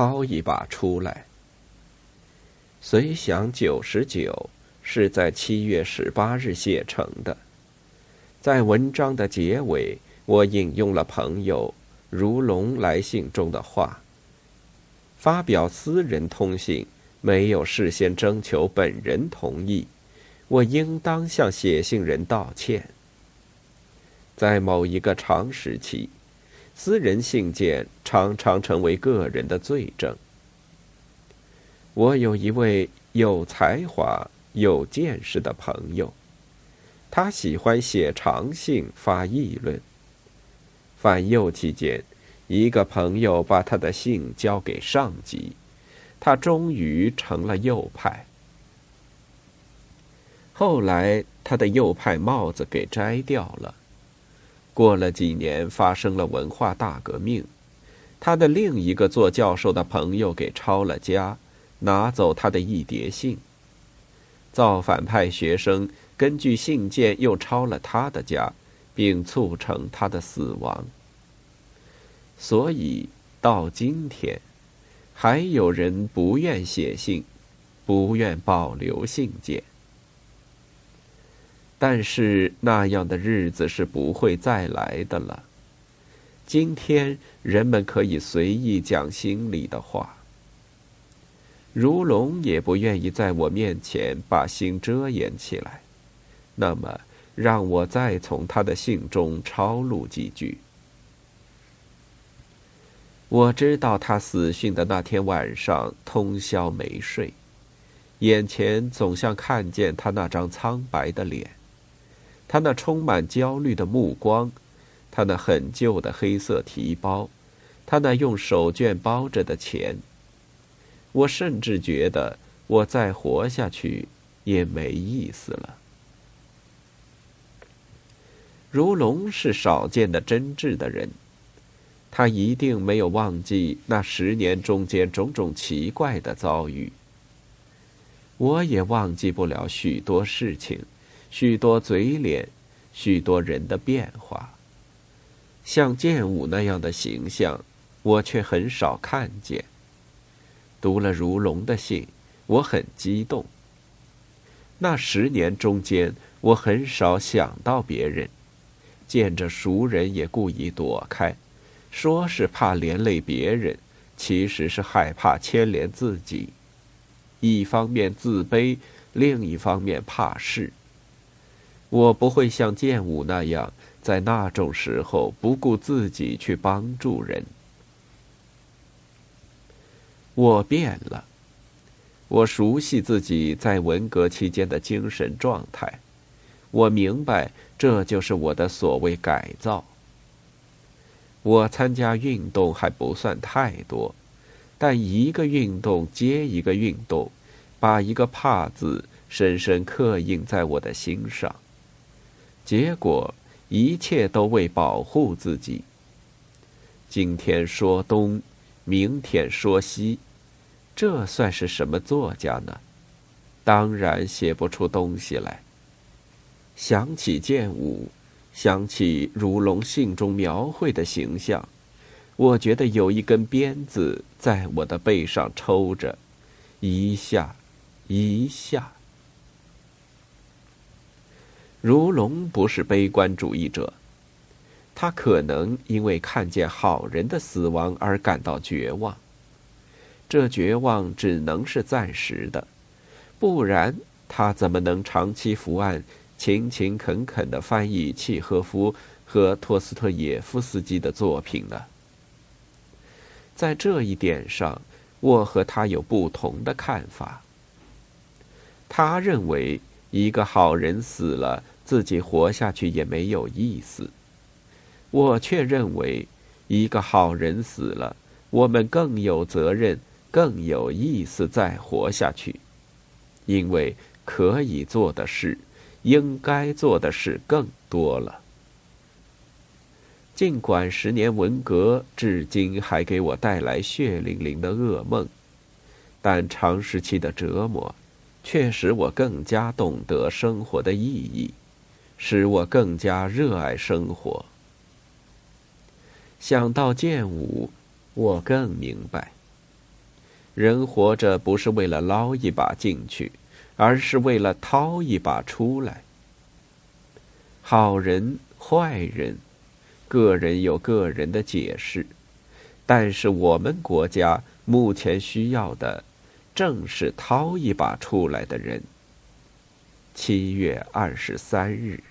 掏一把出来。随想九十九是在七月十八日写成的，在文章的结尾，我引用了朋友如龙来信中的话：发表私人通信没有事先征求本人同意，我应当向写信人道歉。在某一个长时期，私人信件常常成为个人的罪证。我有一位有才华、有见识的朋友，他喜欢写长信发议论。反右期间，一个朋友把他的信交给上级，他终于成了右派。后来，他的右派帽子给摘掉了。过了几年，发生了文化大革命，他的另一个做教授的朋友给抄了家，拿走他的一叠信。造反派学生根据信件又抄了他的家，并促成他的死亡。所以到今天，还有人不愿写信，不愿保留信件。但是那样的日子是不会再来的了。今天人们可以随意讲心里的话。如龙也不愿意在我面前把心遮掩起来。那么，让我再从他的信中抄录几句。我知道他死讯的那天晚上通宵没睡，眼前总像看见他那张苍白的脸。他那充满焦虑的目光，他那很旧的黑色提包，他那用手绢包着的钱。我甚至觉得，我再活下去也没意思了。如龙是少见的真挚的人，他一定没有忘记那十年中间种种奇怪的遭遇。我也忘记不了许多事情。许多嘴脸，许多人的变化。像剑舞那样的形象，我却很少看见。读了如龙的信，我很激动。那十年中间，我很少想到别人，见着熟人也故意躲开，说是怕连累别人，其实是害怕牵连自己。一方面自卑，另一方面怕事。我不会像剑舞那样，在那种时候不顾自己去帮助人。我变了，我熟悉自己在文革期间的精神状态，我明白这就是我的所谓改造。我参加运动还不算太多，但一个运动接一个运动，把一个“怕”字深深刻印在我的心上。结果，一切都为保护自己。今天说东，明天说西，这算是什么作家呢？当然写不出东西来。想起剑舞，想起如龙信中描绘的形象，我觉得有一根鞭子在我的背上抽着，一下，一下。如龙不是悲观主义者，他可能因为看见好人的死亡而感到绝望。这绝望只能是暂时的，不然他怎么能长期伏案、勤勤恳恳的翻译契诃夫和托斯特耶夫斯基的作品呢？在这一点上，我和他有不同的看法。他认为。一个好人死了，自己活下去也没有意思。我却认为，一个好人死了，我们更有责任、更有意思再活下去，因为可以做的事、应该做的事更多了。尽管十年文革至今还给我带来血淋淋的噩梦，但长时期的折磨。却使我更加懂得生活的意义，使我更加热爱生活。想到剑舞，我更明白，人活着不是为了捞一把进去，而是为了掏一把出来。好人坏人，个人有个人的解释，但是我们国家目前需要的，正是掏一把出来的人。七月二十三日。